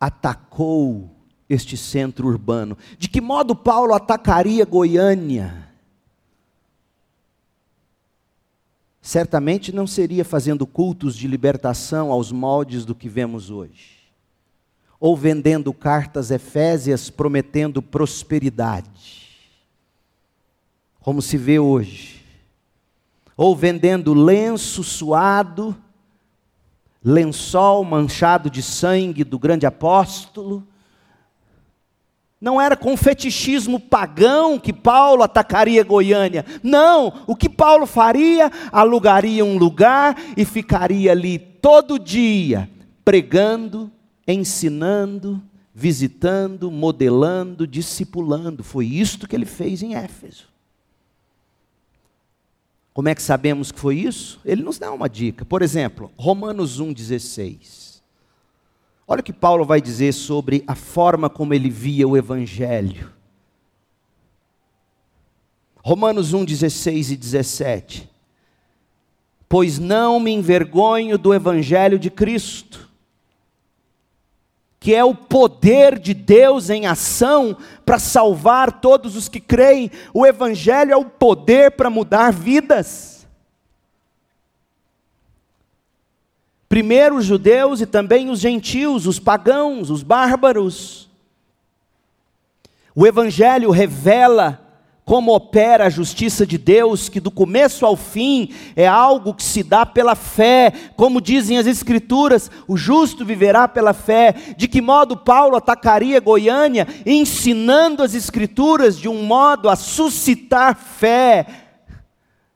atacou este centro urbano? De que modo Paulo atacaria Goiânia? Certamente não seria fazendo cultos de libertação aos moldes do que vemos hoje, ou vendendo cartas efésias prometendo prosperidade como se vê hoje, ou vendendo lenço suado, lençol manchado de sangue do grande apóstolo. Não era com fetichismo pagão que Paulo atacaria Goiânia. Não, o que Paulo faria? Alugaria um lugar e ficaria ali todo dia, pregando, ensinando, visitando, modelando, discipulando. Foi isto que ele fez em Éfeso. Como é que sabemos que foi isso? Ele nos dá uma dica. Por exemplo, Romanos 1,16. Olha o que Paulo vai dizer sobre a forma como ele via o Evangelho. Romanos 1, 16 e 17. Pois não me envergonho do Evangelho de Cristo que é o poder de Deus em ação para salvar todos os que creem. O Evangelho é o poder para mudar vidas. Primeiro os judeus e também os gentios, os pagãos, os bárbaros. O Evangelho revela como opera a justiça de Deus, que do começo ao fim é algo que se dá pela fé, como dizem as Escrituras, o justo viverá pela fé. De que modo Paulo atacaria Goiânia, ensinando as Escrituras de um modo a suscitar fé,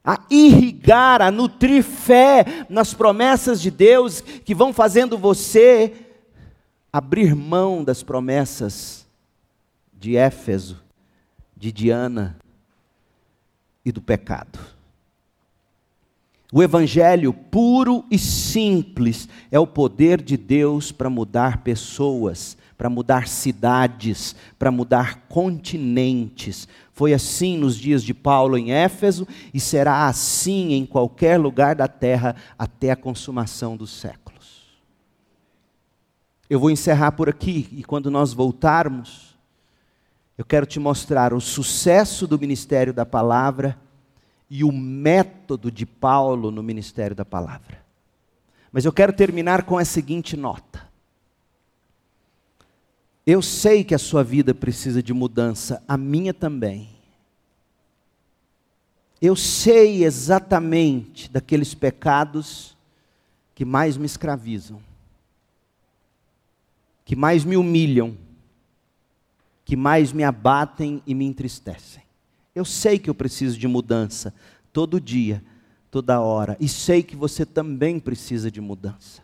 a irrigar, a nutrir fé nas promessas de Deus, que vão fazendo você abrir mão das promessas de Éfeso, de Diana, e do pecado. O Evangelho puro e simples é o poder de Deus para mudar pessoas, para mudar cidades, para mudar continentes. Foi assim nos dias de Paulo em Éfeso e será assim em qualquer lugar da terra até a consumação dos séculos. Eu vou encerrar por aqui e quando nós voltarmos, eu quero te mostrar o sucesso do ministério da palavra e o método de Paulo no ministério da palavra. Mas eu quero terminar com a seguinte nota. Eu sei que a sua vida precisa de mudança, a minha também. Eu sei exatamente daqueles pecados que mais me escravizam, que mais me humilham, que mais me abatem e me entristecem. Eu sei que eu preciso de mudança todo dia, toda hora, e sei que você também precisa de mudança.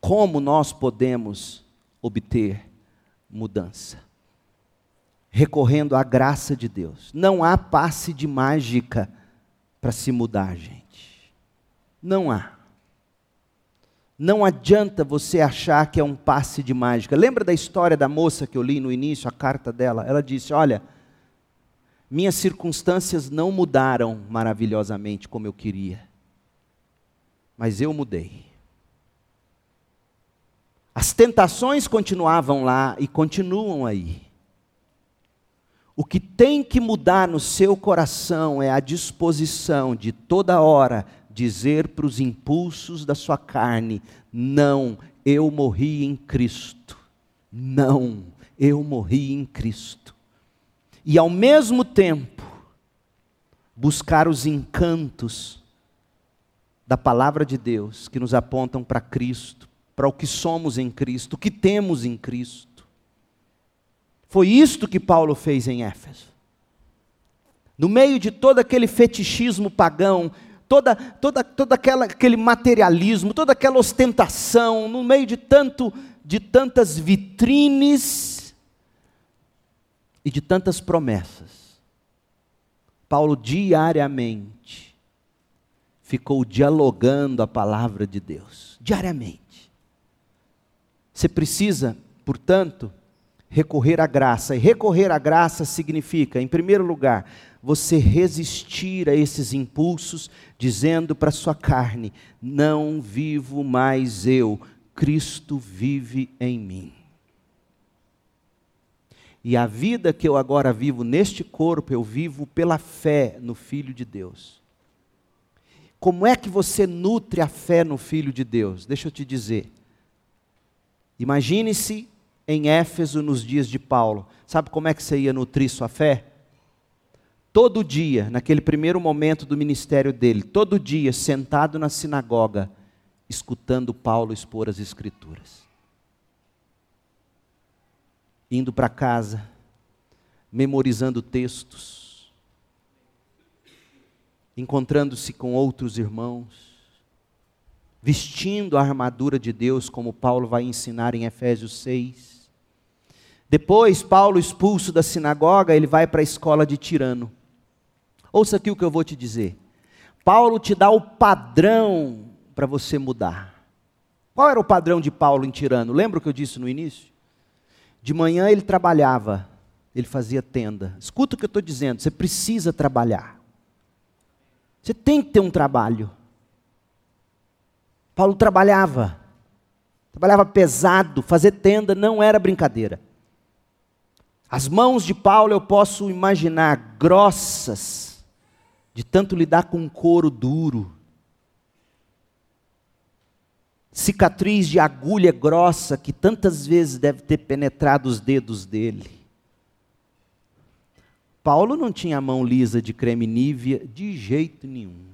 Como nós podemos obter mudança? Recorrendo à graça de Deus. Não há passe de mágica para se mudar, gente. Não há. Não adianta você achar que é um passe de mágica. Lembra da história da moça que eu li no início, a carta dela? Ela disse: Olha, minhas circunstâncias não mudaram maravilhosamente como eu queria, mas eu mudei. As tentações continuavam lá e continuam aí. O que tem que mudar no seu coração é a disposição de toda hora dizer para os impulsos da sua carne: não, eu morri em Cristo. Não, eu morri em Cristo. E ao mesmo tempo, buscar os encantos da palavra de Deus que nos apontam para Cristo, para o que somos em Cristo, o que temos em Cristo. Foi isto que Paulo fez em Éfeso. no meio de todo aquele fetichismo pagão, toda, toda, todo aquela, aquele materialismo, toda aquela ostentação, no meio de tanto de tantas vitrines e de tantas promessas. Paulo diariamente ficou dialogando a palavra de Deus, diariamente. Você precisa, portanto, recorrer à graça. E recorrer à graça significa, em primeiro lugar, você resistir a esses impulsos, dizendo para sua carne: Não vivo mais eu, Cristo vive em mim. E a vida que eu agora vivo neste corpo, eu vivo pela fé no Filho de Deus. Como é que você nutre a fé no Filho de Deus? Deixa eu te dizer. Imagine-se em Éfeso nos dias de Paulo. Sabe como é que você ia nutrir sua fé? Todo dia, naquele primeiro momento do ministério dele, todo dia sentado na sinagoga, escutando Paulo expor as Escrituras. Indo para casa, memorizando textos, encontrando-se com outros irmãos, vestindo a armadura de Deus, como Paulo vai ensinar em Efésios 6. Depois, Paulo, expulso da sinagoga, ele vai para a escola de Tirano. Ouça aqui o que eu vou te dizer. Paulo te dá o padrão para você mudar. Qual era o padrão de Paulo em Tirano? Lembra o que eu disse no início? De manhã ele trabalhava, ele fazia tenda. Escuta o que eu estou dizendo, você precisa trabalhar. Você tem que ter um trabalho. Paulo trabalhava, trabalhava pesado, fazer tenda não era brincadeira. As mãos de Paulo eu posso imaginar grossas, de tanto lidar com couro duro cicatriz de agulha grossa que tantas vezes deve ter penetrado os dedos dele. Paulo não tinha mão lisa de creme nívea de jeito nenhum.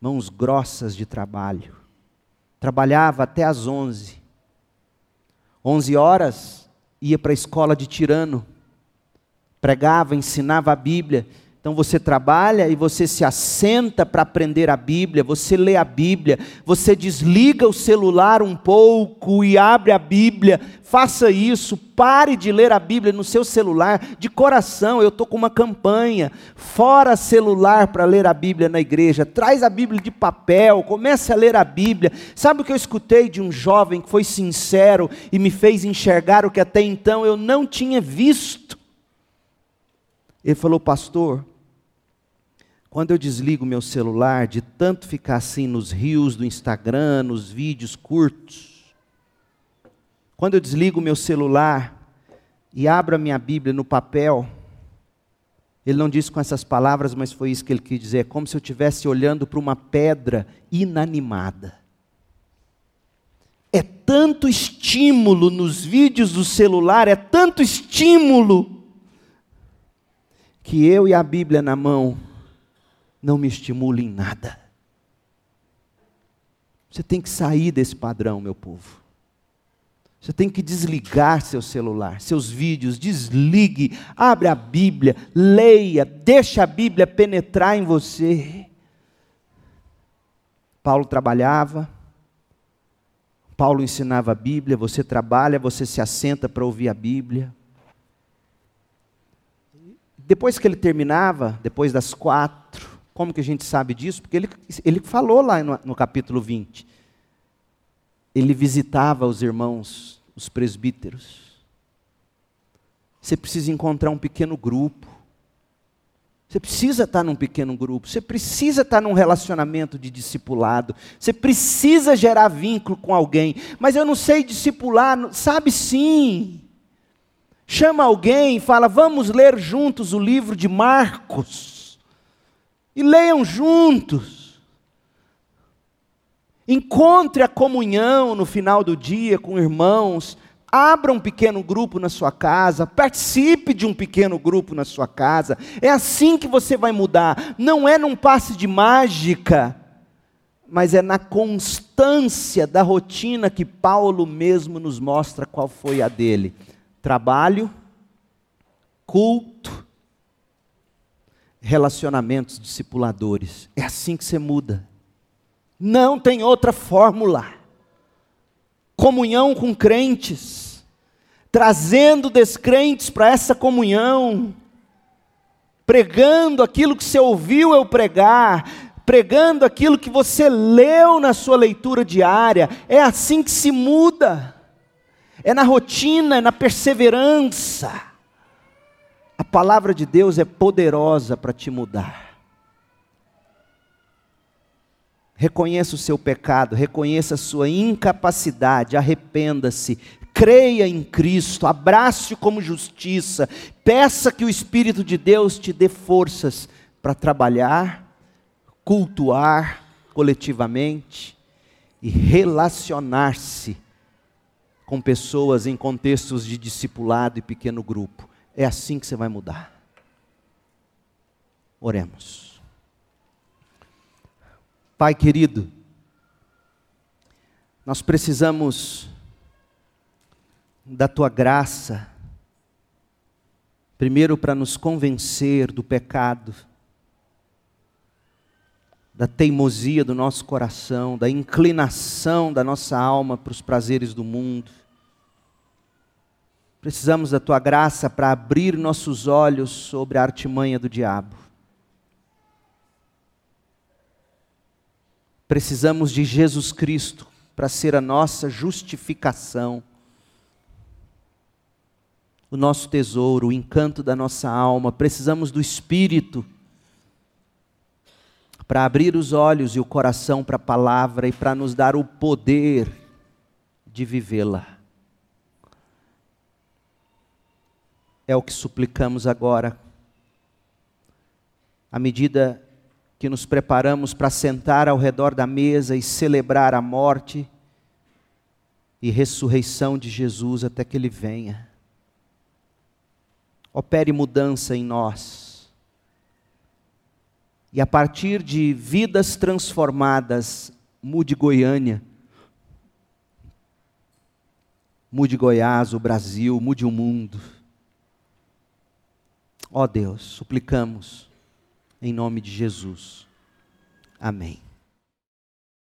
Mãos grossas de trabalho. Trabalhava até às onze. Onze horas, ia para a escola de tirano. Pregava, ensinava a Bíblia então você trabalha e você se assenta para aprender a Bíblia, você lê a Bíblia, você desliga o celular um pouco e abre a Bíblia. Faça isso, pare de ler a Bíblia no seu celular, de coração. Eu estou com uma campanha, fora celular para ler a Bíblia na igreja. Traz a Bíblia de papel, comece a ler a Bíblia. Sabe o que eu escutei de um jovem que foi sincero e me fez enxergar o que até então eu não tinha visto? Ele falou, pastor, quando eu desligo meu celular, de tanto ficar assim nos rios do Instagram, nos vídeos curtos, quando eu desligo meu celular e abro a minha Bíblia no papel, ele não disse com essas palavras, mas foi isso que ele quis dizer, é como se eu estivesse olhando para uma pedra inanimada. É tanto estímulo nos vídeos do celular, é tanto estímulo que eu e a Bíblia na mão não me estimula em nada. Você tem que sair desse padrão, meu povo. Você tem que desligar seu celular, seus vídeos, desligue, abre a Bíblia, leia, deixa a Bíblia penetrar em você. Paulo trabalhava, Paulo ensinava a Bíblia, você trabalha, você se assenta para ouvir a Bíblia. Depois que ele terminava, depois das quatro, como que a gente sabe disso? Porque ele, ele falou lá no, no capítulo 20. Ele visitava os irmãos, os presbíteros. Você precisa encontrar um pequeno grupo. Você precisa estar num pequeno grupo, você precisa estar num relacionamento de discipulado, você precisa gerar vínculo com alguém, mas eu não sei discipular, sabe sim. Chama alguém e fala: vamos ler juntos o livro de Marcos. E leiam juntos. Encontre a comunhão no final do dia com irmãos. Abra um pequeno grupo na sua casa, participe de um pequeno grupo na sua casa. É assim que você vai mudar. Não é num passe de mágica, mas é na constância da rotina que Paulo mesmo nos mostra qual foi a dele trabalho, culto relacionamentos discipuladores. É assim que você muda. Não tem outra fórmula. Comunhão com crentes, trazendo descrentes para essa comunhão, pregando aquilo que você ouviu eu pregar, pregando aquilo que você leu na sua leitura diária. É assim que se muda. É na rotina, é na perseverança. A palavra de Deus é poderosa para te mudar. Reconheça o seu pecado, reconheça a sua incapacidade, arrependa-se, creia em Cristo, abrace-o como justiça, peça que o Espírito de Deus te dê forças para trabalhar, cultuar coletivamente e relacionar-se com pessoas em contextos de discipulado e pequeno grupo. É assim que você vai mudar. Oremos. Pai querido, nós precisamos da tua graça, primeiro para nos convencer do pecado, da teimosia do nosso coração, da inclinação da nossa alma para os prazeres do mundo. Precisamos da tua graça para abrir nossos olhos sobre a artimanha do diabo. Precisamos de Jesus Cristo para ser a nossa justificação, o nosso tesouro, o encanto da nossa alma. Precisamos do Espírito para abrir os olhos e o coração para a palavra e para nos dar o poder de vivê-la. É o que suplicamos agora. À medida que nos preparamos para sentar ao redor da mesa e celebrar a morte e ressurreição de Jesus até que Ele venha. Opere mudança em nós. E a partir de vidas transformadas, mude Goiânia, mude Goiás, o Brasil, mude o mundo. Ó Deus, suplicamos em nome de Jesus. Amém.